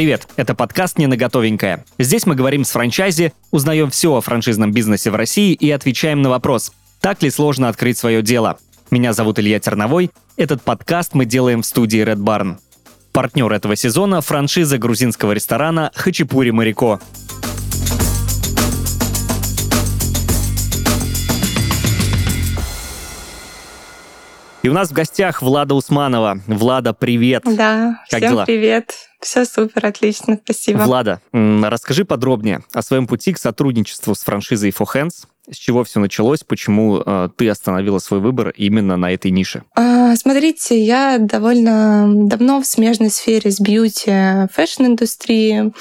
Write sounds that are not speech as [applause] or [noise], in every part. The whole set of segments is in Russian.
Привет, это подкаст «Не на готовенькое». Здесь мы говорим с франчайзи, узнаем все о франшизном бизнесе в России и отвечаем на вопрос, так ли сложно открыть свое дело. Меня зовут Илья Терновой. Этот подкаст мы делаем в студии Red Barn. Партнер этого сезона – франшиза грузинского ресторана «Хачапури Марико». И у нас в гостях Влада Усманова. Влада, привет. Да, как всем дела? привет. Все супер, отлично, спасибо. Влада, расскажи подробнее о своем пути к сотрудничеству с франшизой For Hands. С чего все началось? Почему э, ты остановила свой выбор именно на этой нише? А, смотрите, я довольно давно в смежной сфере с beauty, fashion-индустрией,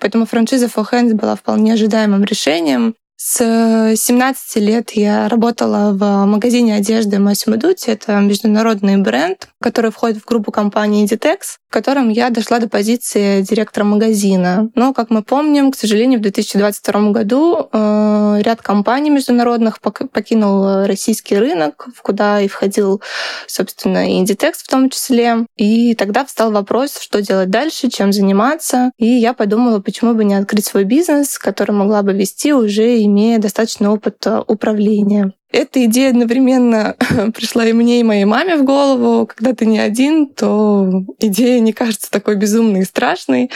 поэтому франшиза For Hands была вполне ожидаемым решением. С 17 лет я работала в магазине одежды Massimo Dutti. Это международный бренд, который входит в группу компании Inditex, в котором я дошла до позиции директора магазина. Но, как мы помним, к сожалению, в 2022 году э, ряд компаний международных покинул российский рынок, в куда и входил, собственно, Inditex в том числе. И тогда встал вопрос, что делать дальше, чем заниматься. И я подумала, почему бы не открыть свой бизнес, который могла бы вести уже и имея достаточный опыт э, управления. Эта идея одновременно [laughs] пришла и мне, и моей маме в голову. Когда ты не один, то идея не кажется такой безумной и страшной.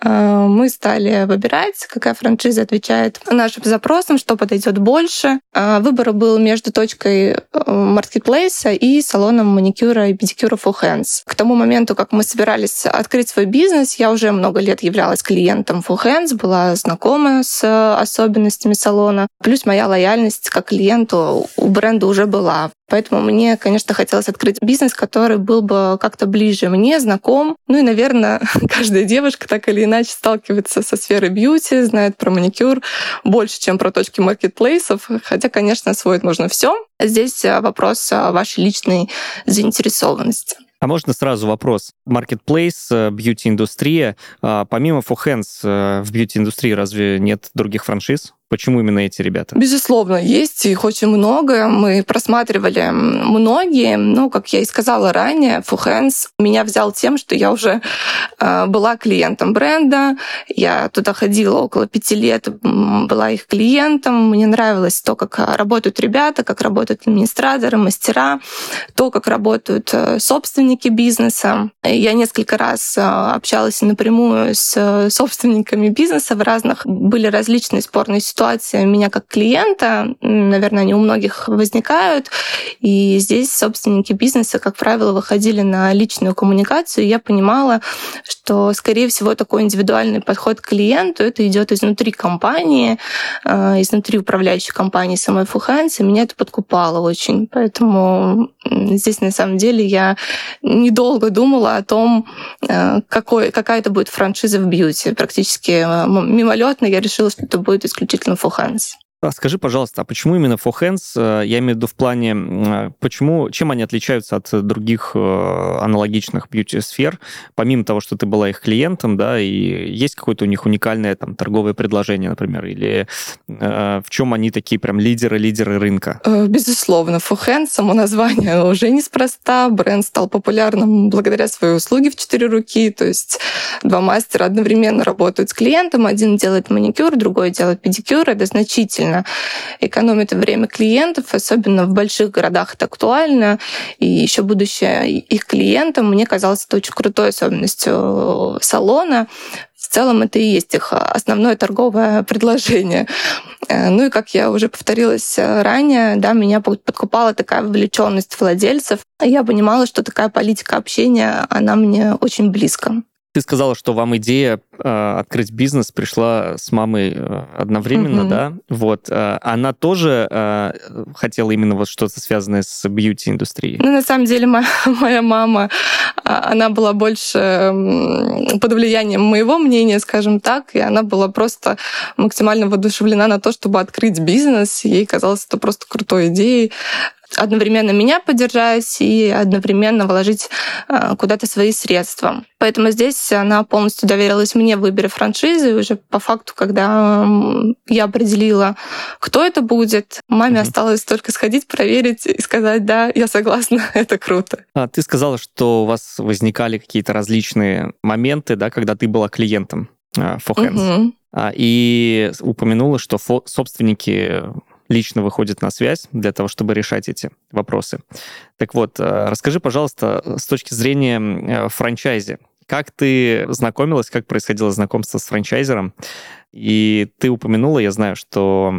А, мы стали выбирать, какая франшиза отвечает нашим запросам, что подойдет больше. А, выбор был между точкой маркетплейса э, и салоном маникюра и педикюра Full Hands. К тому моменту, как мы собирались открыть свой бизнес, я уже много лет являлась клиентом Full Hands, была знакома с особенностями салона. Плюс моя лояльность как клиенту у бренда уже была. Поэтому мне, конечно, хотелось открыть бизнес, который был бы как-то ближе мне, знаком. Ну и, наверное, [laughs] каждая девушка так или иначе сталкивается со сферой бьюти, знает про маникюр больше, чем про точки маркетплейсов. Хотя, конечно, освоить можно все. Здесь э, вопрос вашей личной заинтересованности. А можно сразу вопрос? Marketplace, э, бьюти-индустрия. А помимо э, в бьюти-индустрии разве нет других франшиз? Почему именно эти ребята? Безусловно, есть их очень много. Мы просматривали многие. Ну, как я и сказала ранее, Fuhens меня взял тем, что я уже э, была клиентом бренда. Я туда ходила около пяти лет, была их клиентом. Мне нравилось то, как работают ребята, как работают администраторы, мастера, то, как работают э, собственники бизнеса. Я несколько раз э, общалась напрямую с собственниками бизнеса в разных. Были различные спорные ситуации ситуация меня как клиента, наверное, они у многих возникают. И здесь собственники бизнеса, как правило, выходили на личную коммуникацию. И я понимала, что, скорее всего, такой индивидуальный подход к клиенту, это идет изнутри компании, э, изнутри управляющей компании самой Fuhands, и меня это подкупало очень. Поэтому здесь, на самом деле, я недолго думала о том, э, какой, какая это будет франшиза в бьюти. Практически э, мимолетно я решила, что это будет исключительно Entwicklung Wucherns. А скажи, пожалуйста, а почему именно For Hands? Э, я имею в виду в плане, э, почему, чем они отличаются от других э, аналогичных бьюти-сфер, помимо того, что ты была их клиентом, да, и есть какое-то у них уникальное там торговое предложение, например, или э, в чем они такие прям лидеры-лидеры рынка? Безусловно, For Hands, само название [laughs] уже неспроста, бренд стал популярным благодаря своей услуге в четыре руки, то есть два мастера одновременно работают с клиентом, один делает маникюр, другой делает педикюр, это значительно сильно экономит время клиентов, особенно в больших городах это актуально. И еще будучи их клиентом, мне казалось это очень крутой особенностью салона. В целом это и есть их основное торговое [laughs] предложение. Э, ну и как я уже повторилась ранее, да, меня подкупала такая вовлеченность владельцев. Я понимала, что такая политика общения, она мне очень близка. Ты сказала, что вам идея э, открыть бизнес пришла с мамой э, одновременно, mm-hmm. да? Вот. Э, она тоже э, хотела именно вот что-то связанное с бьюти-индустрией? Ну, на самом деле, моя, [laughs] моя мама, а, она была больше под влиянием моего мнения, скажем так, и она была просто максимально воодушевлена на то, чтобы открыть бизнес. Ей казалось это просто крутой идеей. Одновременно меня поддержать и одновременно вложить э, куда-то свои средства. Поэтому здесь она полностью доверилась мне в выборе франшизы. И уже по факту, когда я определила, кто это будет, маме mm-hmm. осталось только сходить, проверить и сказать, да, я согласна, [laughs] это круто. А ты сказала, что у вас возникали какие-то различные моменты, да, когда ты была клиентом uh, For Hands. Mm-hmm. И упомянула, что собственники лично выходит на связь для того, чтобы решать эти вопросы. Так вот, э, расскажи, пожалуйста, с точки зрения э, франчайзи, как ты знакомилась, как происходило знакомство с франчайзером? И ты упомянула, я знаю, что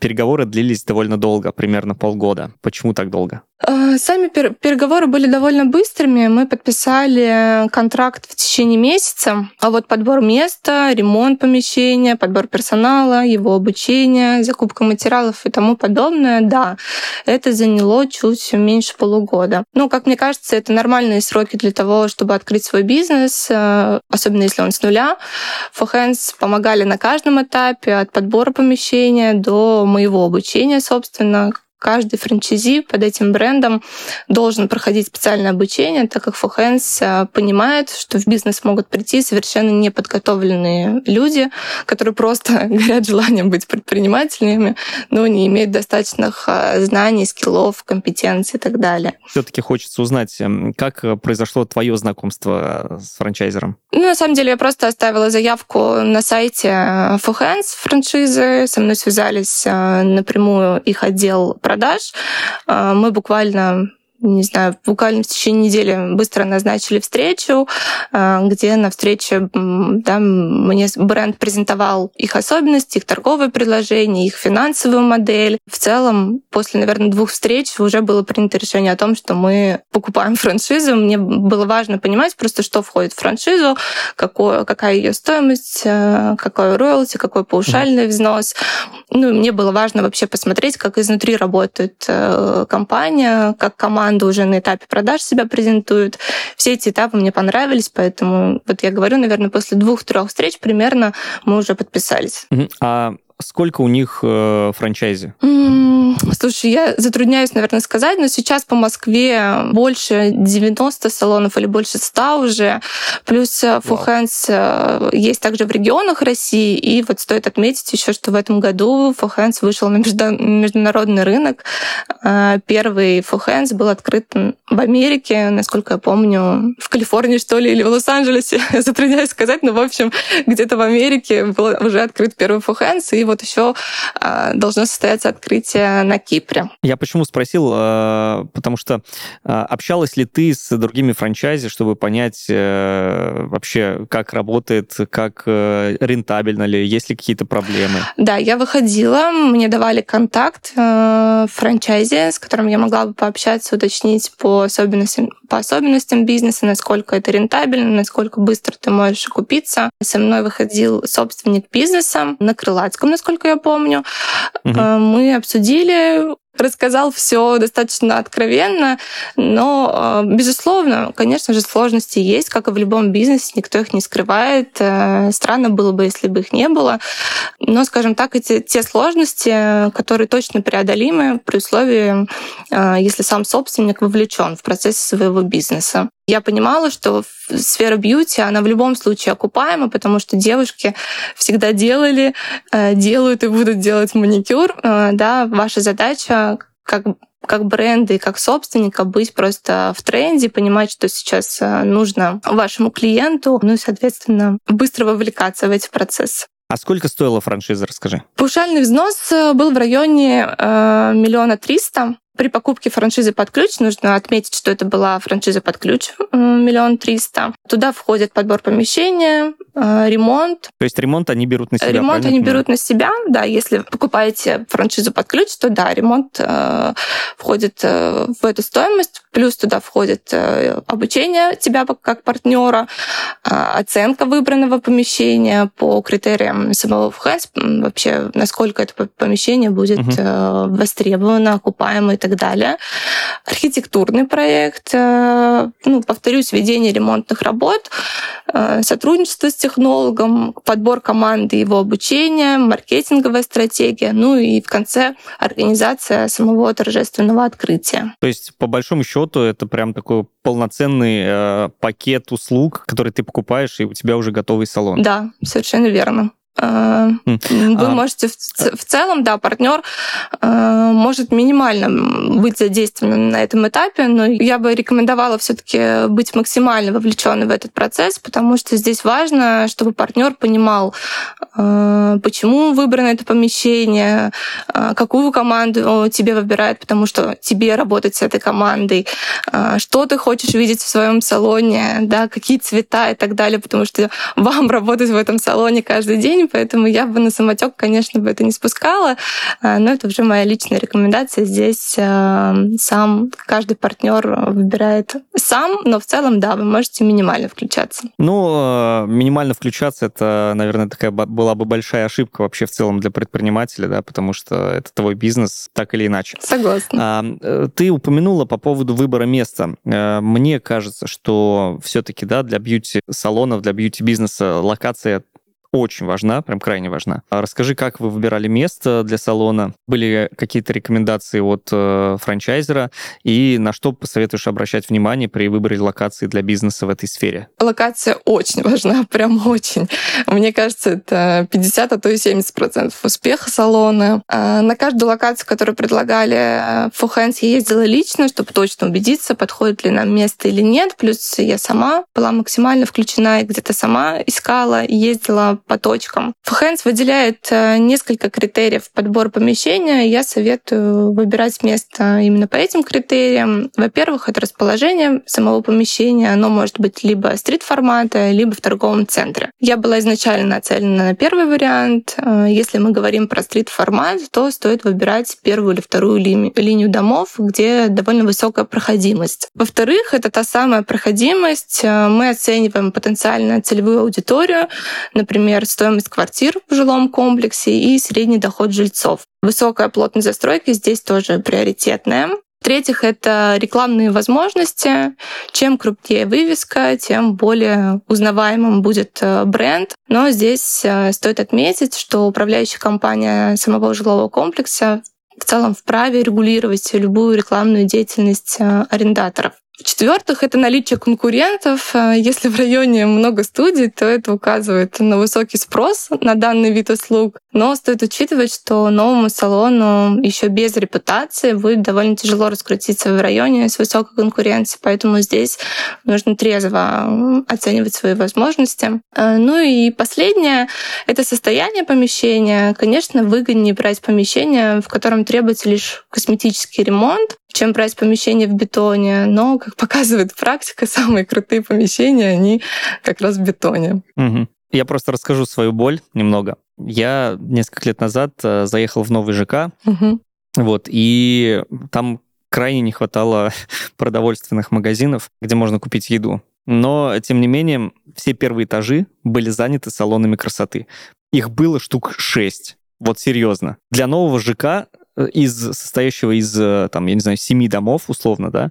переговоры длились довольно долго, примерно полгода. Почему так долго? Э, сами переговоры были довольно быстрыми. Мы подписали контракт в течение месяца. А вот подбор места, ремонт помещения, подбор персонала, его обучение, закупка материалов и тому подобное, да, это заняло чуть меньше полугода. Ну, как мне кажется, это нормальные сроки для того, чтобы открыть свой бизнес, э, особенно если он с нуля. Фохенс помогали на каждом этапе, от подбора помещения до моего обучения, собственно, каждый франчайзи под этим брендом должен проходить специальное обучение, так как Фохенс э, понимает, что в бизнес могут прийти совершенно неподготовленные люди, которые просто [laughs] горят желанием быть предпринимателями, но не имеют достаточных э, знаний, скиллов, компетенций и так далее. Все-таки хочется узнать, эм, как произошло твое знакомство с франчайзером? Ну, на самом деле, я просто оставила заявку на сайте Фохенс франшизы, со мной связались э, напрямую их отдел продаж. А, мы буквально не знаю, буквально в течение недели быстро назначили встречу, а, где на встрече да, мне бренд презентовал их особенности, их торговые предложения, их финансовую модель. В целом, после, наверное, двух встреч уже было принято решение о том, что мы покупаем франшизу. Мне было важно понимать просто, что входит в франшизу, какое, какая ее стоимость, э, какой роялти, какой паушальный взнос. Ну, и мне было важно вообще посмотреть, как изнутри работает э, компания, как команда команда уже на этапе продаж себя презентует. Все эти этапы мне понравились, поэтому вот я говорю, наверное, после двух-трех встреч примерно мы уже подписались. А сколько у них э, франчайзи? Слушай, я затрудняюсь, наверное, сказать, но сейчас по Москве больше 90 салонов или больше 100 уже. Плюс Фухенс э, есть также в регионах России. И вот стоит отметить еще, что в этом году Фухенс вышел на международный рынок. Э, первый Фухенс был открыт в Америке, насколько я помню, в Калифорнии, что ли, или в Лос-Анджелесе. [laughs] Затрудняюсь сказать, но, в общем, где-то в Америке был уже открыт первый Фухенс, и вот еще э, должно состояться открытие на Кипре. Я почему спросил, э, потому что э, общалась ли ты с другими франчайзи, чтобы понять э, вообще, как работает, как рентабельно ли, есть ли какие-то проблемы? Да, я выходила, мне давали контакт франчайзи, с которым я могла бы пообщаться, уточнить по особенностям, по особенностям бизнеса, насколько это рентабельно, насколько быстро ты можешь окупиться. Со мной выходил собственник бизнеса на Крылатском, насколько я помню. Угу. Мы обсудили рассказал все достаточно откровенно, но, э, безусловно, конечно же, сложности есть, как и в любом бизнесе, никто их не скрывает. Э, странно было бы, если бы их не было. Но, скажем так, эти те сложности, которые точно преодолимы при условии, э, если сам собственник вовлечен в процесс своего бизнеса. Я понимала, что сфера бьюти, она в любом случае окупаема, потому что девушки всегда делали, э, делают и будут делать маникюр. Э, да, ваша задача как как бренда и как собственника быть просто в тренде, понимать, что сейчас э, нужно вашему клиенту, ну и, соответственно, быстро вовлекаться в эти процессы. А сколько стоила франшиза, расскажи? Паушальный взнос был в районе миллиона триста. При покупке франшизы под ключ нужно отметить, что это была франшиза под ключ миллион триста. Туда входит подбор помещения, э, ремонт. То есть ремонт они берут на себя? Ремонт они берут на себя, да. Если покупаете франшизу под ключ, то да, ремонт э, входит э, в эту стоимость. Плюс туда входит э, обучение тебя как партнера, э, оценка выбранного помещения по критериям самого ФХС, вообще насколько это помещение будет угу. востребовано, окупаемо и так далее. архитектурный проект, э, ну, повторюсь, ведение ремонтных работ, э, сотрудничество с технологом, подбор команды, его обучение, маркетинговая стратегия, ну и в конце организация самого торжественного открытия. То есть, по большому счету, это прям такой полноценный э, пакет услуг, который ты покупаешь, и у тебя уже готовый салон. Да, совершенно верно. Э, вы а... можете в, в целом, да, партнер э, может минимально быть задействован на этом этапе, но я бы рекомендовала все-таки быть максимально вовлеченным в этот процесс, потому что здесь важно, чтобы партнер понимал, э, почему выбрано это помещение, какую команду тебе выбирают, потому что тебе работать с этой командой, что ты хочешь видеть в своем салоне, да, какие цвета и так далее, потому что [laughs] вам работать в этом салоне каждый день день, поэтому я бы на самотек, конечно, бы это не спускала, а, но это уже моя личная рекомендация. Здесь а, сам каждый партнер выбирает сам, но в целом, да, вы можете минимально включаться. Ну, а, минимально включаться, это, наверное, такая была бы большая ошибка вообще в целом для предпринимателя, да, потому что это твой бизнес так или иначе. Согласна. Э, ты упомянула по поводу выбора места. Э, мне кажется, что все-таки, да, для бьюти-салонов, для бьюти-бизнеса локация очень важна, прям крайне важна. А расскажи, как вы выбирали место для салона? Были какие-то рекомендации от э, франчайзера? И на что посоветуешь обращать внимание при выборе локации для бизнеса в этой сфере? Локация очень [laughs] важна, прям очень. Мне кажется, это 50, а то и 70 процентов успеха салона. А на каждую локацию, которую предлагали Фухенс, я ездила лично, чтобы точно убедиться, подходит ли нам место или нет. Плюс я сама была максимально включена и где-то сама искала, ездила по точкам. Фхэнс выделяет э, несколько критериев подбора помещения. Я советую выбирать место именно по этим критериям. Во-первых, это расположение самого помещения. Оно может быть либо стрит-формата, либо в торговом центре. Я была изначально нацелена на первый вариант. Э, если мы говорим про стрит-формат, то стоит выбирать первую или вторую ли- линию домов, где довольно высокая проходимость. Во-вторых, это та самая проходимость. Э, мы оцениваем потенциально целевую аудиторию, например, например, стоимость квартир в жилом комплексе и средний доход жильцов. Высокая плотность застройки здесь тоже приоритетная. В-третьих, это рекламные возможности. Чем крупнее вывеска, тем более узнаваемым будет э, бренд. Но здесь э, стоит отметить, что управляющая компания самого жилого комплекса в целом вправе регулировать любую рекламную деятельность э, арендаторов. В-четвертых, это наличие конкурентов. Э, если в районе много студий, то это указывает на высокий спрос на данный вид услуг. Но стоит учитывать, что новому салону еще без репутации будет довольно тяжело раскрутиться в районе с высокой конкуренцией, поэтому здесь нужно трезво оценивать свои возможности. Э, ну и последнее — это состояние помещения. Конечно, выгоднее брать помещение, в котором требуется лишь косметический ремонт, чем брать помещение в бетоне. Но, как показывает практика, [laughs] самые крутые помещения, они как раз в бетоне. Угу. Я просто расскажу свою боль немного. Я несколько лет назад э, заехал в новый ЖК, угу. вот, и там крайне не хватало [laughs] продовольственных магазинов, где можно купить еду. Но, тем не менее, все первые этажи были заняты салонами красоты. Их было штук шесть. Вот серьезно. Для нового ЖК из состоящего из, э, там, я не знаю, семи домов, условно, да,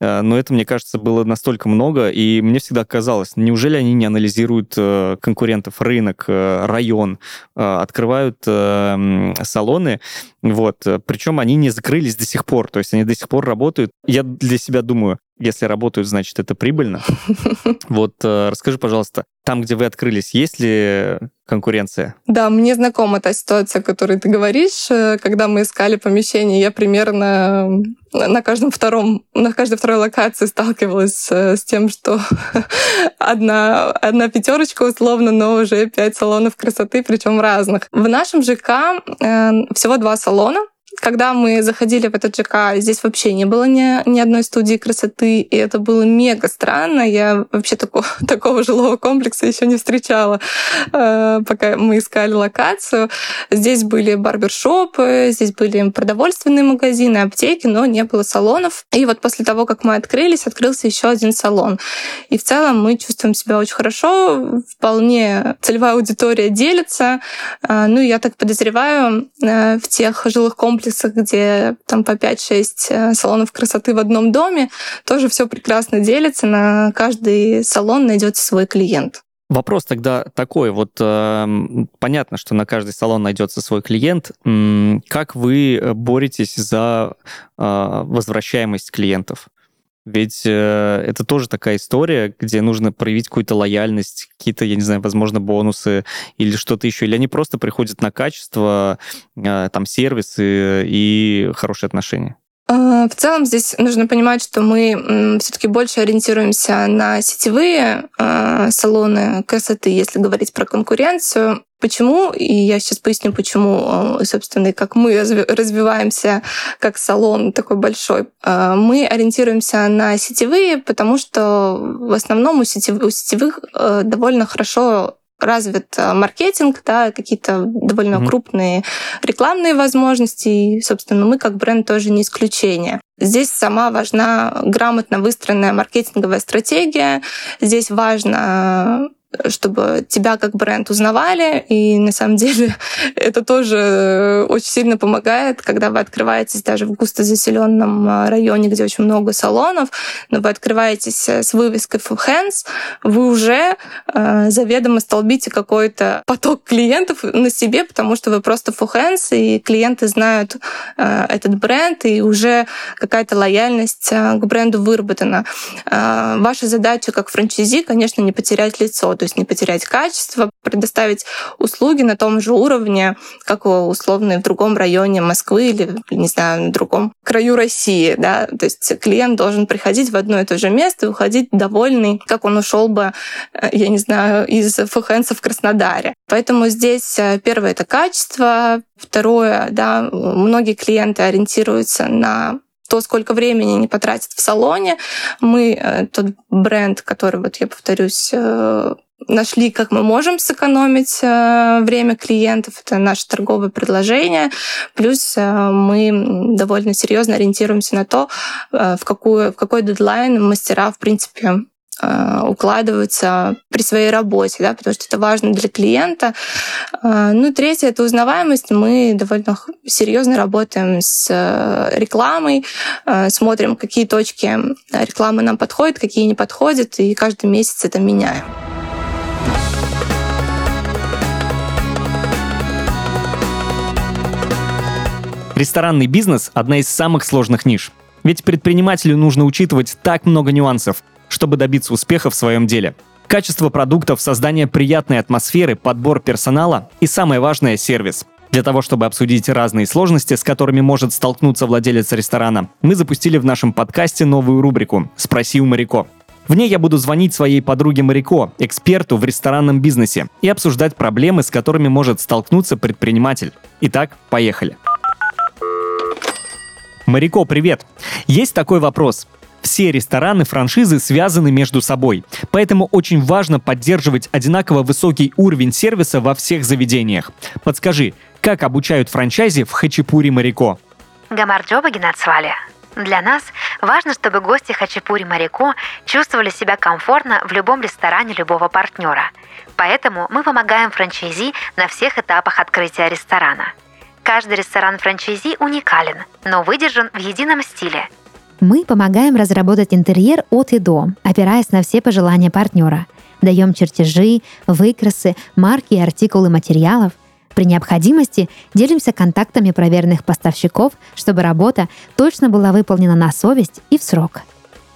э, но это, мне кажется, было настолько много, и мне всегда казалось, неужели они не анализируют конкурентов, рынок, район, открывают салоны, вот, причем они не закрылись до сих пор, то есть они до сих пор работают. Я для себя думаю, если работают, значит, это прибыльно. [laughs] Вот расскажи, пожалуйста, там, где вы открылись, есть ли конкуренция? Да, мне знакома та ситуация, о которой ты говоришь. Э, когда мы искали помещение, я примерно на каждом втором, на каждой второй локации сталкивалась э, с тем, что [laughs] одна, одна пятерочка условно, но уже пять салонов красоты, причем разных. В нашем ЖК э, всего два салона, когда мы заходили в этот ЖК, здесь вообще не было ни, ни одной студии красоты, и это было мега странно. Я вообще такого, [laughs] такого жилого комплекса еще не встречала, э, пока мы искали локацию. Здесь были барбершопы, здесь были продовольственные магазины, аптеки, но не было салонов. И вот после того, как мы открылись, открылся еще один салон. И в целом мы чувствуем себя очень хорошо, вполне целевая аудитория делится. Э, ну, я так подозреваю, э, в тех жилых комплексах, комплексах, где там по 5-6 э, салонов красоты в одном доме, тоже все прекрасно делится, на каждый салон найдется свой клиент. Вопрос тогда такой, вот э, понятно, что на каждый салон найдется свой клиент. Как вы боретесь за э, возвращаемость клиентов? Ведь э, это тоже такая история, где нужно проявить какую-то лояльность, какие-то, я не знаю, возможно, бонусы или что-то еще. Или они просто приходят на качество, э, там, сервисы и хорошие отношения. А, в целом здесь нужно понимать, что мы все-таки больше ориентируемся на сетевые а, салоны красоты, если говорить про конкуренцию. Почему? И я сейчас поясню, почему, а, собственно, и как мы развиваемся как салон такой большой. Мы ориентируемся на сетевые, потому что в основном у сетевых довольно хорошо развит э, маркетинг, да, какие-то довольно mm-hmm. крупные рекламные возможности, и, собственно, мы как бренд тоже не исключение. Здесь сама важна грамотно выстроенная маркетинговая стратегия. Здесь важно чтобы тебя как бренд узнавали. И на самом деле [laughs] это тоже очень сильно помогает, когда вы открываетесь даже в густо заселенном а, районе, где очень много салонов, но вы открываетесь с вывеской for hands, вы уже э, заведомо столбите какой-то поток клиентов на себе, потому что вы просто for hands, и клиенты знают э, этот бренд, и уже какая-то лояльность к бренду выработана. Э, ваша задача как франчайзи, конечно, не потерять лицо. То есть не потерять качество, предоставить услуги на том же уровне, как условно в другом районе Москвы или, не знаю, на другом краю России. Да? То есть клиент должен приходить в одно и то же место и уходить довольный, как он ушел бы, э, я не знаю, из Фухенса в Краснодаре. Поэтому здесь э, первое — это качество, второе, да, многие клиенты ориентируются на то, сколько времени они потратят в салоне. Мы э, тот бренд, который, вот я повторюсь, нашли, как мы можем сэкономить э, время клиентов. Это наше торговое предложение. Плюс мы довольно серьезно ориентируемся на то, в, какую, в какой дедлайн мастера, в принципе, Э, укладываются при своей работе, да, потому что это важно для клиента. Э, ну, третье — это узнаваемость. Мы довольно серьезно работаем с э, рекламой, смотрим, какие точки рекламы нам подходят, какие не подходят, и каждый месяц это меняем. Ресторанный бизнес – одна из самых сложных ниш. Ведь предпринимателю нужно учитывать так много нюансов – чтобы добиться успеха в своем деле. Качество продуктов, создание приятной атмосферы, подбор персонала и самое важное – сервис. Для того, чтобы обсудить разные сложности, с которыми может столкнуться владелец ресторана, мы запустили в нашем подкасте новую рубрику «Спроси у моряко». В ней я буду звонить своей подруге Моряко, эксперту в ресторанном бизнесе, и обсуждать проблемы, с которыми может столкнуться предприниматель. Итак, поехали. Моряко, привет! Есть такой вопрос. Все рестораны франшизы связаны между собой, поэтому очень важно поддерживать одинаково высокий уровень сервиса во всех заведениях. Подскажи, как обучают франчайзи в Хачапури Марико? Гамарджоба Геннадсвали. Для нас важно, чтобы гости Хачапури Марико чувствовали себя комфортно в любом ресторане любого партнера. Поэтому мы помогаем франчайзи на всех этапах открытия ресторана. Каждый ресторан франчайзи уникален, но выдержан в едином стиле – мы помогаем разработать интерьер от и до, опираясь на все пожелания партнера. Даем чертежи, выкрасы, марки и артикулы материалов. При необходимости делимся контактами проверенных поставщиков, чтобы работа точно была выполнена на совесть и в срок.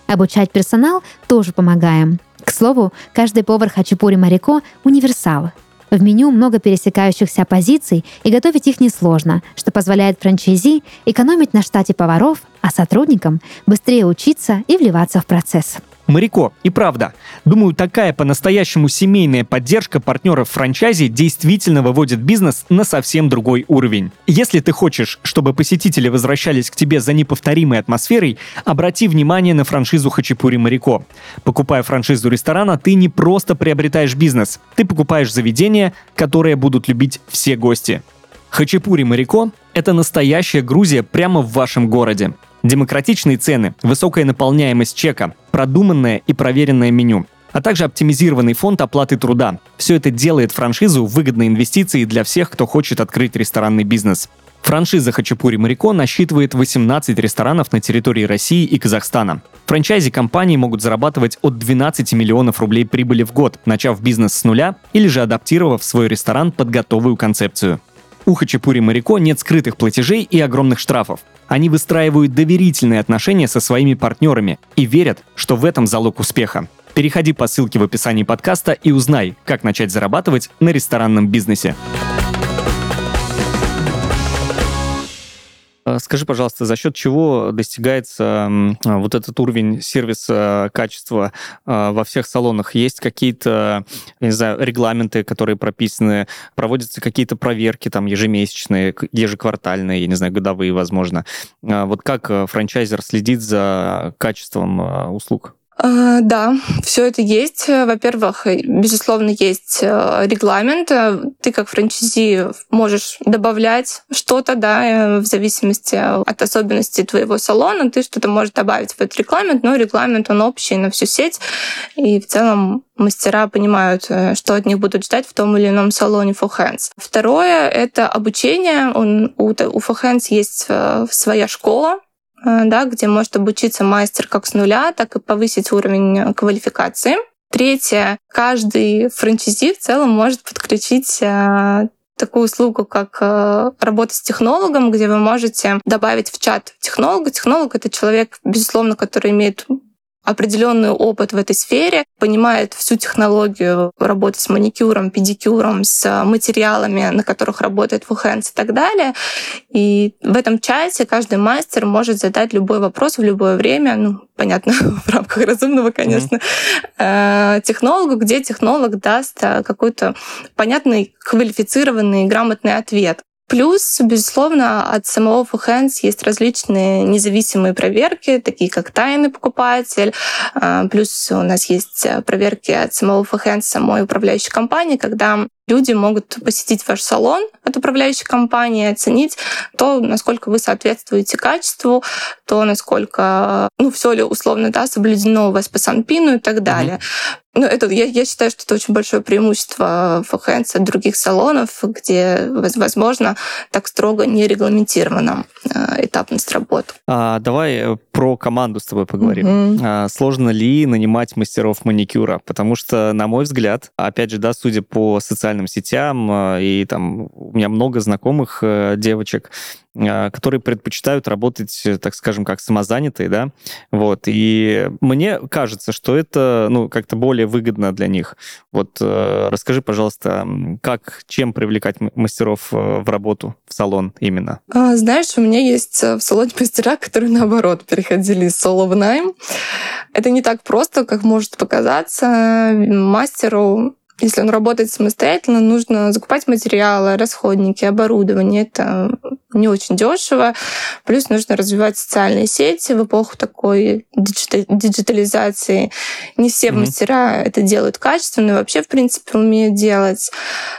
Обучать персонал тоже помогаем. К слову, каждый повар Хачапури Марико — универсал — в меню много пересекающихся позиций, и готовить их несложно, что позволяет франчайзи экономить на штате поваров, а сотрудникам быстрее учиться и вливаться в процесс. Моряко, и правда, думаю, такая по-настоящему семейная поддержка партнеров франчайзи действительно выводит бизнес на совсем другой уровень. Если ты хочешь, чтобы посетители возвращались к тебе за неповторимой атмосферой, обрати внимание на франшизу Хачапури Моряко. Покупая франшизу ресторана, ты не просто приобретаешь бизнес, ты покупаешь заведение, которое будут любить все гости. Хачапури Моряко – это настоящая Грузия прямо в вашем городе. Демократичные цены, высокая наполняемость чека, продуманное и проверенное меню, а также оптимизированный фонд оплаты труда. Все это делает франшизу выгодной инвестицией для всех, кто хочет открыть ресторанный бизнес. Франшиза Хачапури Марико насчитывает 18 ресторанов на территории России и Казахстана. Франчайзи компании могут зарабатывать от 12 миллионов рублей прибыли в год, начав бизнес с нуля или же адаптировав свой ресторан под готовую концепцию. У Хачапури Марико нет скрытых платежей и огромных штрафов. Они выстраивают доверительные отношения со своими партнерами и верят, что в этом залог успеха. Переходи по ссылке в описании подкаста и узнай, как начать зарабатывать на ресторанном бизнесе. Скажи, пожалуйста, за счет чего достигается вот этот уровень сервиса качества а, во всех салонах? Есть какие-то, не знаю, регламенты, которые прописаны, проводятся какие-то проверки там ежемесячные, ежеквартальные, я не знаю, годовые, возможно. А, вот как э, франчайзер следит за качеством услуг? А, да, все это есть. Во-первых, безусловно, есть э, регламент. Ты как франчайзи можешь добавлять что-то, да, э, в зависимости от особенностей твоего салона. Ты что-то можешь добавить в этот регламент, но регламент, он общий на всю сеть. И в целом мастера понимают, э, что от них будут ждать в том или ином салоне For Hands. Второе — это обучение. Он, у, у For Hands есть своя школа, Э, да, где может обучиться мастер как с нуля, так и повысить уровень квалификации. Третье, каждый франчайзи в целом может подключить э, такую услугу, как э, работа с технологом, где вы можете добавить в чат технолога. Технолог — это человек, безусловно, который имеет определенный опыт в этой сфере, понимает всю технологию работы с маникюром, педикюром, с материалами, на которых работает Fuhands и так далее. И в этом чате каждый мастер может задать любой вопрос в любое время, ну, понятно, [laughs] в рамках разумного, конечно, mm-hmm. технологу, где технолог даст э, какой-то понятный, квалифицированный, грамотный ответ. Плюс, безусловно, от самого Fuhands есть различные независимые проверки, такие как тайный покупатель. А, плюс у нас есть проверки от самого Fuhands, самой управляющей компании, когда люди могут посетить ваш салон от управляющей компании, оценить то, насколько вы соответствуете качеству, то, насколько, ну, все ли условно, да, соблюдено у вас по санпину и так далее. Mm-hmm. Ну, это, я, я считаю, что это очень большое преимущество Фохэнс от других салонов, где, возможно, так строго не регламентирована э, этапность работы. А, давай э, про команду с тобой поговорим. Mm-hmm. А, сложно ли нанимать мастеров маникюра? Потому что, на мой взгляд, опять же, да, судя по социальным сетям, э, и там у меня много знакомых девочек, а, которые предпочитают работать, э, так скажем, как самозанятые, да, вот, и мне кажется, что это, ну, как-то более выгодно для них. Вот э, расскажи, пожалуйста, как, чем привлекать мастеров э, в работу, в салон именно? А, знаешь, у меня есть в салоне мастера, которые, наоборот, переходили из соло в найм. Это не так просто, как может показаться. Мастеру если он работает самостоятельно, нужно закупать материалы, расходники, оборудование. Это не очень дешево. Плюс нужно развивать социальные сети в эпоху такой диджитализации. Не все mm-hmm. мастера это делают качественно, вообще, в принципе, умеют делать.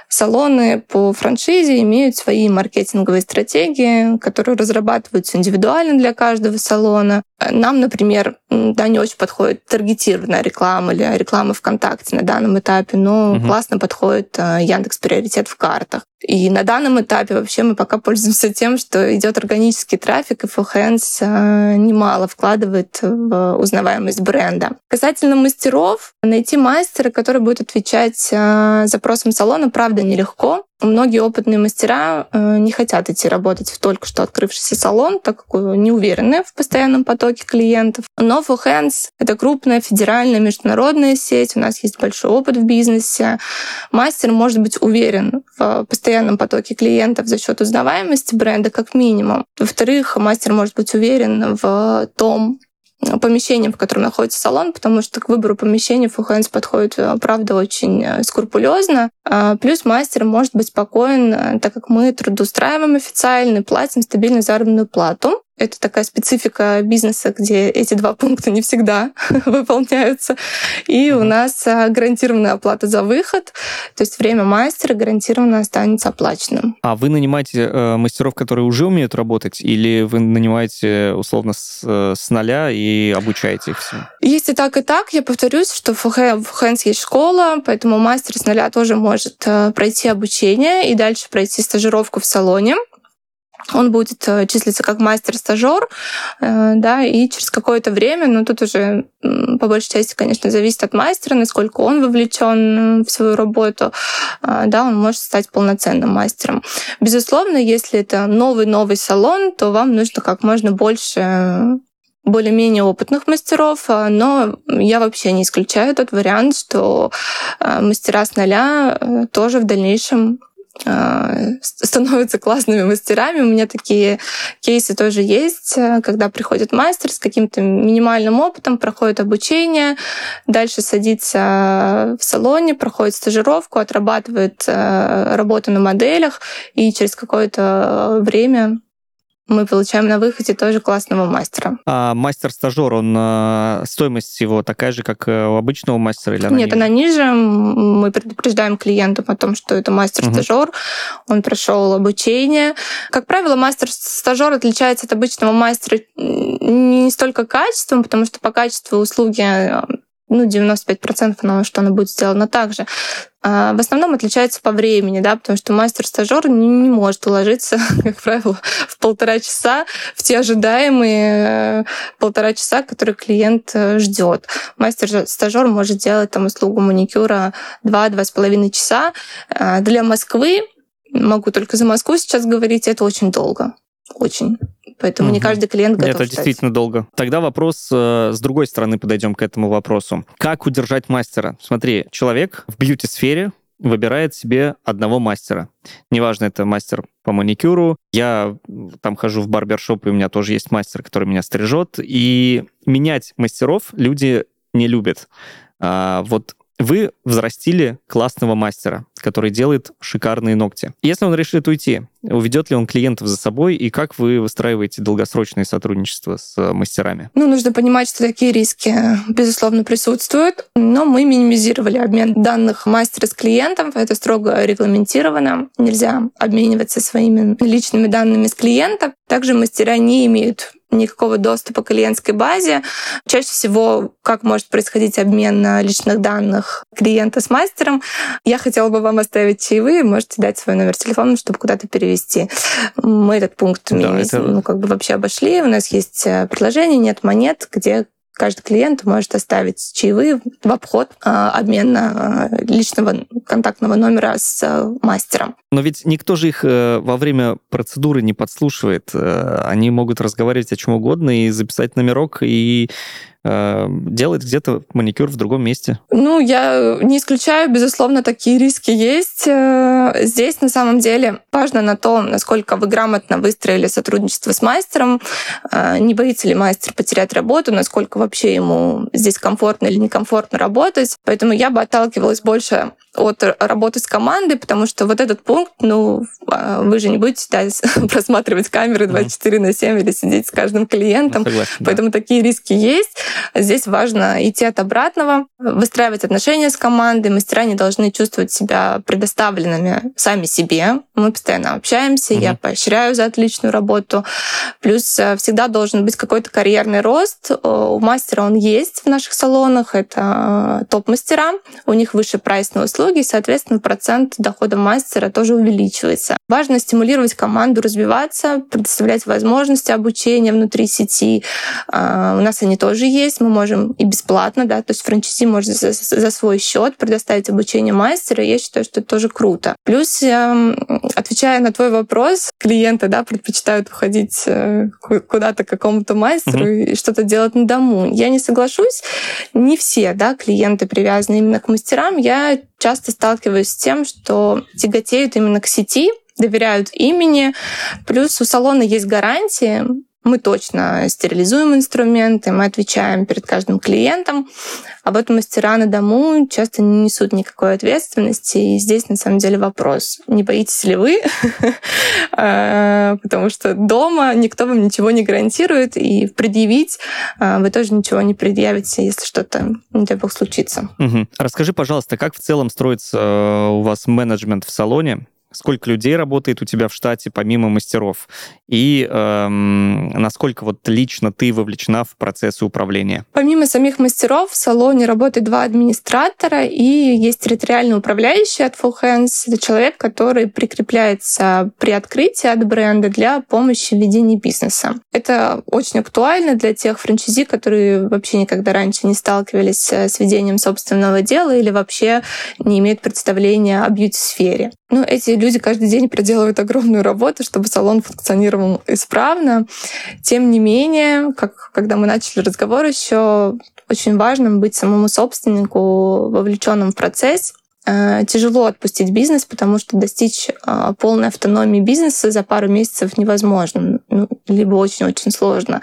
Салоны по франшизе имеют свои маркетинговые стратегии, которые разрабатываются индивидуально для каждого салона. Нам, например, да, не очень подходит таргетированная реклама или реклама ВКонтакте на данном этапе, но угу. классно подходит э, Яндекс Приоритет в картах. И на данном этапе вообще мы пока пользуемся тем, что идет органический трафик, и Fullhands э, немало вкладывает в узнаваемость бренда. Касательно мастеров, найти мастера, который будет отвечать э, запросам салона, правда, нелегко. Многие опытные мастера э, не хотят идти работать в только что открывшийся салон, так как не уверены в постоянном потоке клиентов. Но For Hands — это крупная федеральная международная сеть, у нас есть большой опыт в бизнесе. Мастер может быть уверен в постоянном потоке клиентов за счет узнаваемости бренда как минимум. Во-вторых, мастер может быть уверен в том, помещением, в котором находится салон, потому что к выбору помещения Full подходит, э, правда, очень э, скрупулезно. А, плюс мастер может быть спокоен, э, так как мы трудоустраиваем официально, платим стабильную заработную плату. Это такая специфика бизнеса, где эти два пункта не всегда [laughs] выполняются. И mm-hmm. у нас а, гарантированная оплата за выход, то есть время мастера гарантированно останется оплаченным. А вы нанимаете э, мастеров, которые уже умеют работать, или вы нанимаете условно с, э, с нуля и обучаете их всему? Есть и так, и так. Я повторюсь, что в Hands есть школа, поэтому мастер с нуля тоже может э, пройти обучение и дальше пройти стажировку в салоне. Он будет э, числиться как мастер-стажер, э, да, и через какое-то время, ну, тут уже по большей части, конечно, зависит от мастера, насколько он вовлечен в свою работу, э, да, он может стать полноценным мастером. Безусловно, если это новый-новый салон, то вам нужно как можно больше более-менее опытных мастеров, но я вообще не исключаю тот вариант, что мастера с нуля тоже в дальнейшем становятся классными мастерами. У меня такие кейсы тоже есть, э, когда приходит мастер с каким-то минимальным опытом, проходит обучение, дальше садится в салоне, проходит стажировку, отрабатывает э, работу на моделях, и через какое-то время мы получаем на выходе тоже классного мастера. А мастер-стажер, он а, стоимость его такая же, как э, у обычного мастера или она Нет, ниже? она ниже. Мы предупреждаем клиентов о том, что это мастер-стажер, угу. он прошел обучение. Как правило, мастер-стажер отличается от обычного мастера не столько качеством, потому что по качеству услуги ну, 95% на что она будет сделана так же. А в основном отличается по времени, да, потому что мастер-стажер не, может уложиться, [laughs] как правило, в полтора часа в те ожидаемые э, полтора часа, которые клиент э, ждет. Мастер-стажер может делать там услугу маникюра 2-2,5 часа. А для Москвы, могу только за Москву сейчас говорить, это очень долго. Очень. Поэтому угу. не каждый клиент готов Это действительно долго. Тогда вопрос э, с другой стороны подойдем к этому вопросу. Как удержать мастера? Смотри, человек в бьюти-сфере выбирает себе одного мастера. Неважно, это мастер по маникюру. Я там хожу в барбершоп, и у меня тоже есть мастер, который меня стрижет. И менять мастеров люди не любят. А, вот вы взрастили классного мастера, который делает шикарные ногти. Если он решит уйти, уведет ли он клиентов за собой, и как вы выстраиваете долгосрочные сотрудничества с э, мастерами? Ну, нужно понимать, что такие риски, безусловно, присутствуют, но мы минимизировали обмен данных мастера с клиентом, это строго регламентировано, нельзя обмениваться своими личными данными с клиентом. Также мастера не имеют никакого доступа к клиентской базе. Чаще всего, как может происходить обмен личных данных клиента с мастером, я хотела бы вам оставить чаевые, можете дать свой номер телефона, чтобы куда-то перевести. Мы этот пункт да, это... ну, как бы вообще обошли. У нас есть э, предложение «Нет монет», где каждый клиент может оставить чаевые в обход а, обмена а, личного контактного номера с а, мастером. Но ведь никто же их э, во время процедуры не подслушивает. Э, они могут разговаривать о чем угодно и записать номерок, и Э, делать где-то маникюр в другом месте? Ну, я не исключаю, безусловно, такие риски есть. Э, здесь на самом деле важно на то, насколько вы грамотно выстроили сотрудничество с мастером, э, не боится ли мастер потерять работу, насколько вообще ему здесь комфортно или некомфортно работать. Поэтому я бы отталкивалась больше от работы с командой, потому что вот этот пункт, ну, а, вы же не будете да, [laughs] просматривать камеры 24 на 7 или сидеть с каждым клиентом. Согласен, Поэтому да. такие риски есть. Здесь важно идти от обратного, выстраивать отношения с командой. Мастера не должны чувствовать себя предоставленными сами себе. Мы постоянно общаемся, угу. я поощряю за отличную работу. Плюс э, всегда должен быть какой-то карьерный рост. У мастера он есть в наших салонах. Это э, топ-мастера. У них выше прайс на услуги, соответственно, процент дохода мастера тоже увеличивается. Важно стимулировать команду развиваться, предоставлять возможности обучения внутри сети. А, у нас они тоже есть. Мы можем и бесплатно, да, то есть франчайзи может за, за свой счет предоставить обучение мастера. Я считаю, что это тоже круто. Плюс, эм, отвечая на твой вопрос, клиенты, да, предпочитают уходить э, куда-то к какому-то мастеру mm-hmm. и что-то делать на дому. Я не соглашусь. Не все, да, клиенты привязаны именно к мастерам. Я часто сталкиваюсь с тем, что тяготеют именно к сети, доверяют имени. Плюс у салона есть гарантии, мы точно стерилизуем инструменты, мы отвечаем перед каждым клиентом. Об этом мастера на дому часто не несут никакой ответственности. И здесь на самом деле вопрос, не боитесь ли вы? [laughs] А, потому что дома никто вам ничего не гарантирует, и предъявить а, вы тоже ничего не предъявите, если что-то, не дай бог, случится. Расскажи, пожалуйста, как в целом строится э, у вас менеджмент в салоне? Сколько людей работает у тебя в штате помимо мастеров, и эм, насколько вот лично ты вовлечена в процессы управления? Помимо самих мастеров в салоне работает два администратора и есть территориальный управляющий от Full Hands. Это человек, который прикрепляется при открытии от бренда для помощи в ведении бизнеса. Это очень актуально для тех франчайзи, которые вообще никогда раньше не сталкивались с ведением собственного дела или вообще не имеют представления о бьюти-сфере. Ну, эти люди каждый день проделывают огромную работу, чтобы салон функционировал исправно. Тем не менее, как, когда мы начали разговор, еще очень важным быть самому собственнику вовлеченным в процесс. Э, тяжело отпустить бизнес, потому что достичь э, полной автономии бизнеса за пару месяцев невозможно, ну, либо очень-очень сложно.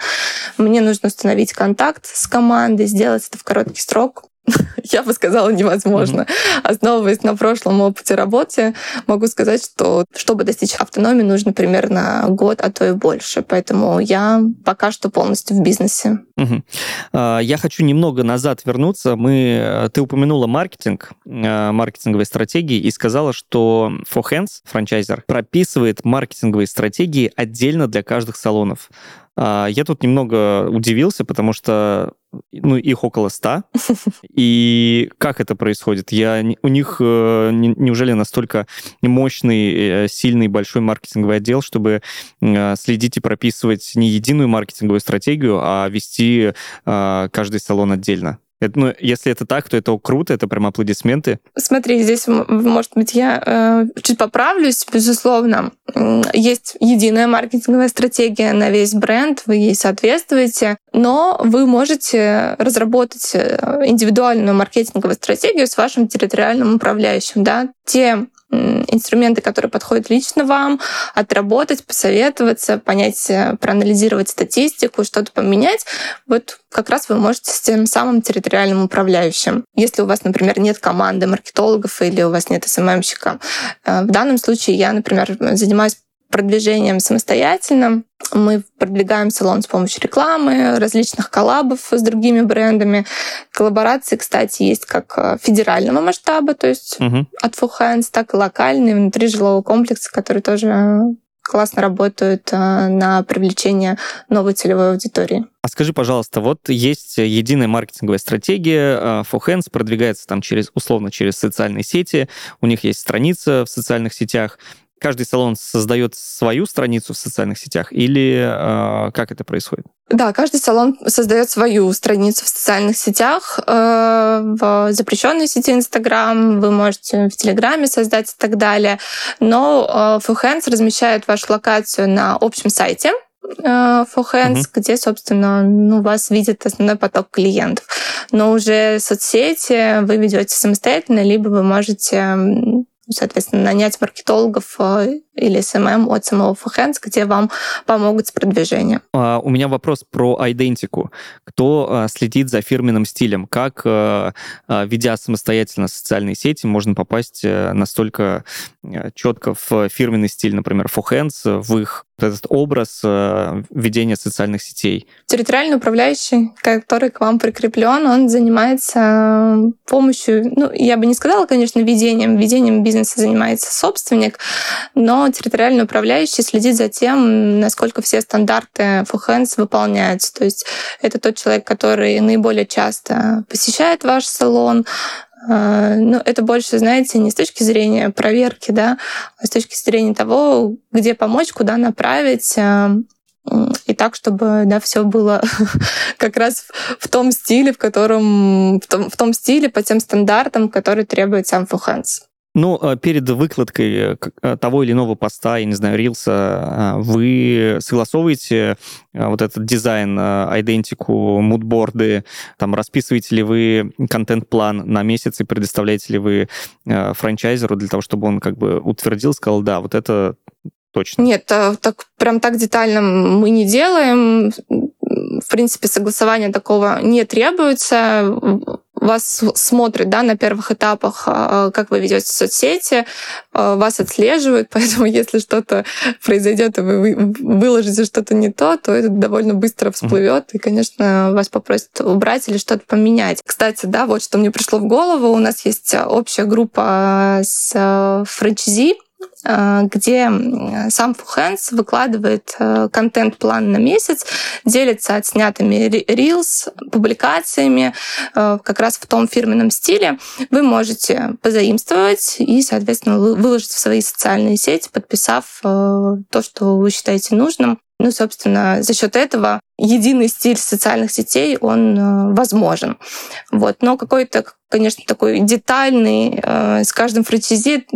Мне нужно установить контакт с командой, сделать это в короткий срок. [laughs] я бы сказала, невозможно. Mm-hmm. Основываясь на прошлом опыте работы, могу сказать, что чтобы достичь автономии, нужно примерно год, а то и больше. Поэтому я пока что полностью в бизнесе. Mm-hmm. Я хочу немного назад вернуться. Мы, э, ты упомянула маркетинг, э, маркетинговые стратегии, и сказала, что For Hands, франчайзер, прописывает маркетинговые стратегии отдельно для каждых салонов. А, я тут немного удивился, потому что ну, их около ста. [laughs] И как это происходит? Я, у них э, неужели настолько мощный, э, сильный, большой маркетинговый отдел, чтобы э, следить и прописывать не единую маркетинговую стратегию, а вести каждый салон отдельно? Это, ну, если это так, то это круто, это прям аплодисменты. Смотри, здесь, может быть, я э, чуть поправлюсь, безусловно. Есть единая маркетинговая стратегия на весь бренд, вы ей соответствуете, но вы можете разработать э, индивидуальную маркетинговую стратегию с вашим территориальным управляющим. Да? Те инструменты, которые подходят лично вам, отработать, посоветоваться, понять, э, проанализировать статистику, что-то поменять. Вот как раз вы можете с тем самым территориальным управляющим. Если у вас, например, нет команды маркетологов или у вас нет СММщика. Э, в данном случае я, например, занимаюсь продвижением самостоятельно. Мы продвигаем салон с помощью рекламы, различных коллабов с другими брендами. Коллаборации, кстати, есть как э, федерального масштаба, то есть uh-huh. от Full Hands, так и локальные внутри жилого комплекса, которые тоже классно работают э, на привлечение новой целевой аудитории. А скажи, пожалуйста, вот есть единая маркетинговая стратегия, э, For Hands продвигается там через, условно, через социальные сети, у них есть страница в социальных сетях каждый салон создает свою страницу в социальных сетях или э, как это происходит? Да, каждый салон создает свою страницу в социальных сетях. Э, в запрещенной сети Инстаграм вы можете в Телеграме создать и так далее. Но э, Hands размещает вашу локацию на общем сайте э, For Hands, uh-huh. где, собственно, ну, вас видит основной поток клиентов. Но уже соцсети вы ведете самостоятельно, либо вы можете соответственно, нанять маркетологов э, или SMM от самого Fuhands, где вам помогут с продвижением. А, у меня вопрос про идентику. Кто а, следит за фирменным стилем? Как, а, а, ведя самостоятельно социальные сети, можно попасть а, настолько четко в фирменный стиль, например, Fuhands, в их этот образ э, ведения социальных сетей? Территориальный управляющий, который к вам прикреплен, он занимается помощью, ну, я бы не сказала, конечно, ведением. Ведением бизнеса занимается собственник, но территориальный управляющий следит за тем, насколько все стандарты Full выполняются. То есть это тот человек, который наиболее часто посещает ваш салон, а, ну, это больше, знаете, не с точки зрения проверки, да, а с точки зрения того, где помочь, куда направить, а, и так, чтобы да, все было [laughs] как раз в том стиле, в котором в том, в том стиле по тем стандартам, которые требует сам Fuhands. Ну, а перед выкладкой э, э, того или иного поста, я не знаю, рилса, вы согласовываете вот этот дизайн, идентику, мудборды, там расписываете ли вы контент-план на месяц и предоставляете ли вы франчайзеру для того, чтобы он как бы утвердил, сказал, да, вот это точно. Нет, так, прям так детально мы не делаем. В принципе, согласования такого не требуется вас смотрят да, на первых этапах, а, как вы ведете соцсети, а, вас отслеживают, [laughs] поэтому если что-то произойдет, и вы выложите что-то не то, то это довольно быстро всплывет, и, конечно, вас попросят убрать или что-то поменять. Кстати, да, вот что мне пришло в голову, у нас есть общая группа с франчайзи, э, где сам Фухенс выкладывает э, контент-план на месяц, делится отснятыми reels, публикациями как раз в том фирменном стиле. Вы можете позаимствовать и, соответственно, выложить в свои социальные сети, подписав то, что вы считаете нужным. Ну, собственно, за счет этого единый стиль социальных сетей, он э, возможен. Вот. Но какой-то, конечно, такой детальный э, с каждым франчайзи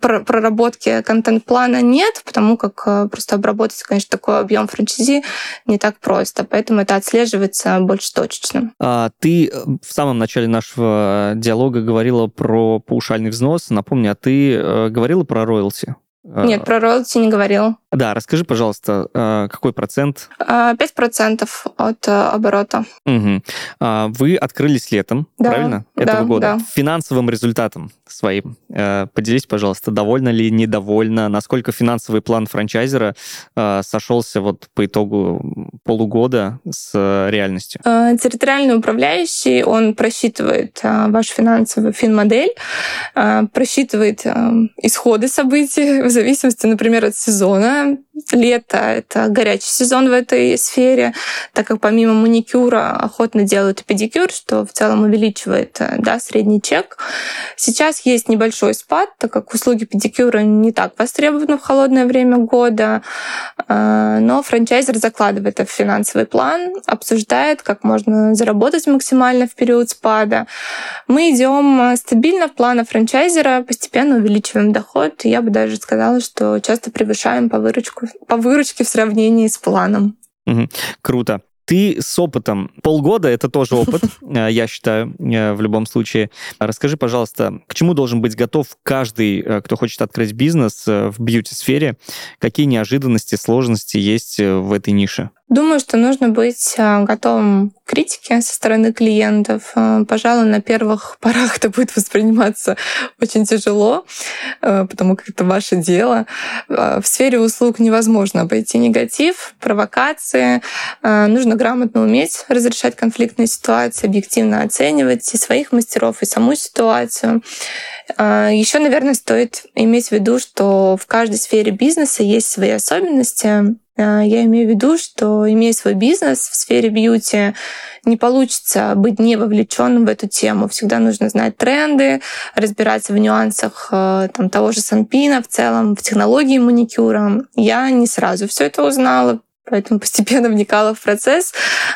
проработки контент-плана нет, потому как э, просто обработать, конечно, такой объем франчайзи не так просто. Поэтому это отслеживается больше точечно. А, ты в самом начале нашего диалога говорила про паушальный взнос. Напомни, а ты говорила про роялти? Нет, про роялти не говорил. Да, расскажи, пожалуйста, э, какой процент? 5% а, от э, оборота. Угу. Вы открылись летом, да, правильно? Этого да, года. Да. Финансовым результатом своим. Э, поделись, пожалуйста, довольна ли, недовольна? Насколько финансовый план франчайзера сошелся вот по итогу полугода с реальностью? Территориальный управляющий, он просчитывает вашу финансовую финмодель, просчитывает исходы событий в зависимости, например, от сезона, um, лето — это горячий сезон в этой сфере, так как помимо маникюра охотно делают и педикюр, что в целом увеличивает да, средний чек. Сейчас есть небольшой спад, так как услуги педикюра не так востребованы в холодное время года, а, но франчайзер закладывает это в финансовый план, обсуждает, как можно заработать максимально в период спада. Мы идем стабильно в планы франчайзера, постепенно увеличиваем доход. Я бы даже сказала, что часто превышаем по выручку, по выручке в сравнении с планом. Угу. Круто. Ты с опытом. Полгода — это тоже опыт, [laughs] э, я считаю, э, в любом случае. Расскажи, пожалуйста, к чему должен быть готов каждый, э, кто хочет открыть бизнес в бьюти-сфере? Какие неожиданности, сложности есть в этой нише? Думаю, что нужно быть а, готовым к критике со стороны клиентов. А, пожалуй, на первых [laughs] порах это будет восприниматься очень тяжело, а, потому как это ваше дело. В сфере услуг невозможно обойти негатив, провокации. Нужно грамотно уметь разрешать конфликтные ситуации, объективно оценивать и своих мастеров, и саму ситуацию. Еще, наверное, стоит иметь в виду, что в каждой сфере бизнеса есть свои особенности, я имею в виду, что имея свой бизнес в сфере бьюти, не получится быть не вовлеченным в эту тему. Всегда нужно знать тренды, разбираться в нюансах э, там, того же санпина в целом, в технологии маникюра. Я не сразу все это узнала, поэтому [laughs] постепенно вникала в процесс.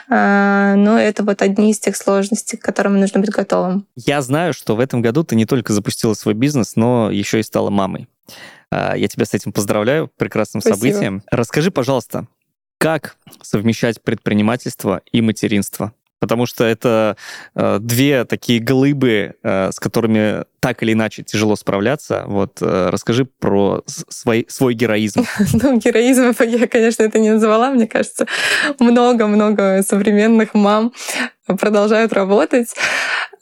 А, но это вот одни из тех сложностей, к которым нужно быть готовым. Я знаю, что в этом году ты не только запустила свой бизнес, но еще и стала мамой. А, я тебя с этим поздравляю, прекрасным Спасибо. событием. Расскажи, пожалуйста, как совмещать предпринимательство и материнство? Потому что это э, две такие глыбы, э, с которыми так или иначе тяжело справляться. Вот э, расскажи про свой, свой героизм. [laughs] Ну, героизм [laughs] я, конечно, это не называла. Мне кажется, много-много современных мам продолжают работать.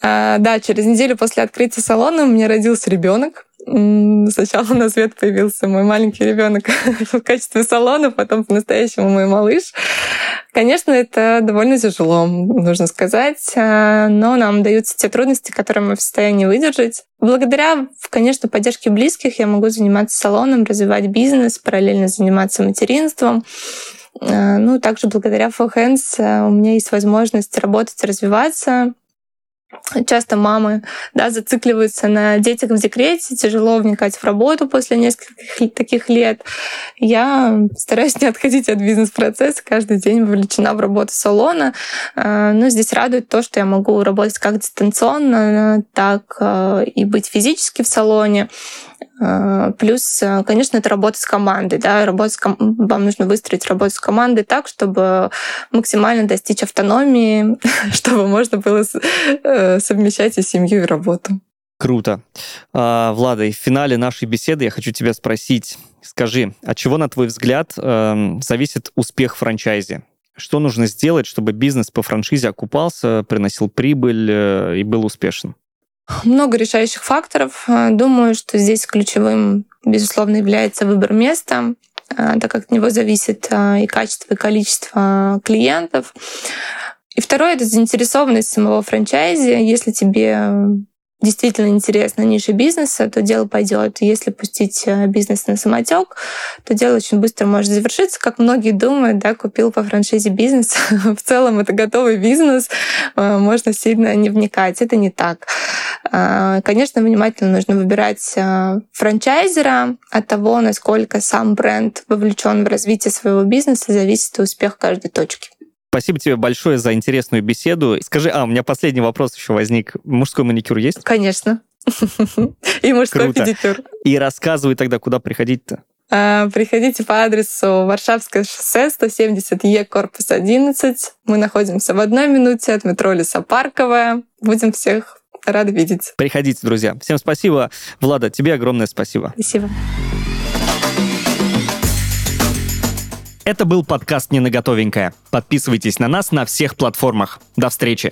А, да, через неделю после открытия салона у меня родился ребенок. Сначала на свет появился мой маленький ребенок [laughs] в качестве салона, потом по-настоящему мой малыш. Конечно, это довольно тяжело, нужно сказать, а, но нам даются те трудности, которые мы в состоянии выдержать. Благодаря, конечно, поддержке близких я могу заниматься салоном, развивать бизнес, параллельно заниматься материнством. А, ну, также благодаря Full Hands а, у меня есть возможность работать, развиваться, Часто мамы да, зацикливаются на детях в декрете, тяжело вникать в работу после нескольких таких лет. Я стараюсь не отходить от бизнес-процесса, каждый день вовлечена в работу салона. А, но здесь радует то, что я могу работать как дистанционно, так а, и быть физически в салоне. А, плюс, конечно, это работа с командой. Да? Работа с ком... Вам нужно выстроить работу с командой так, чтобы максимально достичь автономии, [laughs] чтобы можно было э, совмещать и семью, и работу. Круто. А, Влада, в финале нашей беседы я хочу тебя спросить. Скажи, от чего, на твой взгляд, эм, зависит успех франчайзи? Что нужно сделать, чтобы бизнес по франшизе окупался, приносил прибыль э, и был успешен? Много решающих факторов. Э, думаю, что здесь ключевым, безусловно, является выбор места, э, так как от него зависит э, и качество, и количество клиентов. И второе — это заинтересованность самого франчайзи. Если тебе действительно интересна ниша бизнеса, то дело пойдет. Если пустить э, бизнес на самотек, то дело очень быстро может завершиться, как многие думают, да, купил по франшизе бизнес. [laughs] В целом это готовый бизнес, э, можно сильно не вникать. Это не так. Э, конечно, внимательно нужно выбирать франчайзера. От того, насколько сам бренд вовлечен в развитие своего бизнеса, зависит успех каждой точки. Спасибо тебе большое за интересную беседу. Скажи, а, у меня последний вопрос еще возник. Мужской маникюр есть? Конечно. И мужской Круто. педикюр. И рассказывай тогда, куда приходить-то. А, приходите по адресу Варшавское шоссе, 170 Е, корпус 11. Мы находимся в одной минуте от метро Лесопарковая. Будем всех рады видеть. Приходите, друзья. Всем спасибо. Влада, тебе огромное спасибо. Спасибо. Это был подкаст «Не на готовенькое». Подписывайтесь на нас на всех платформах. До встречи!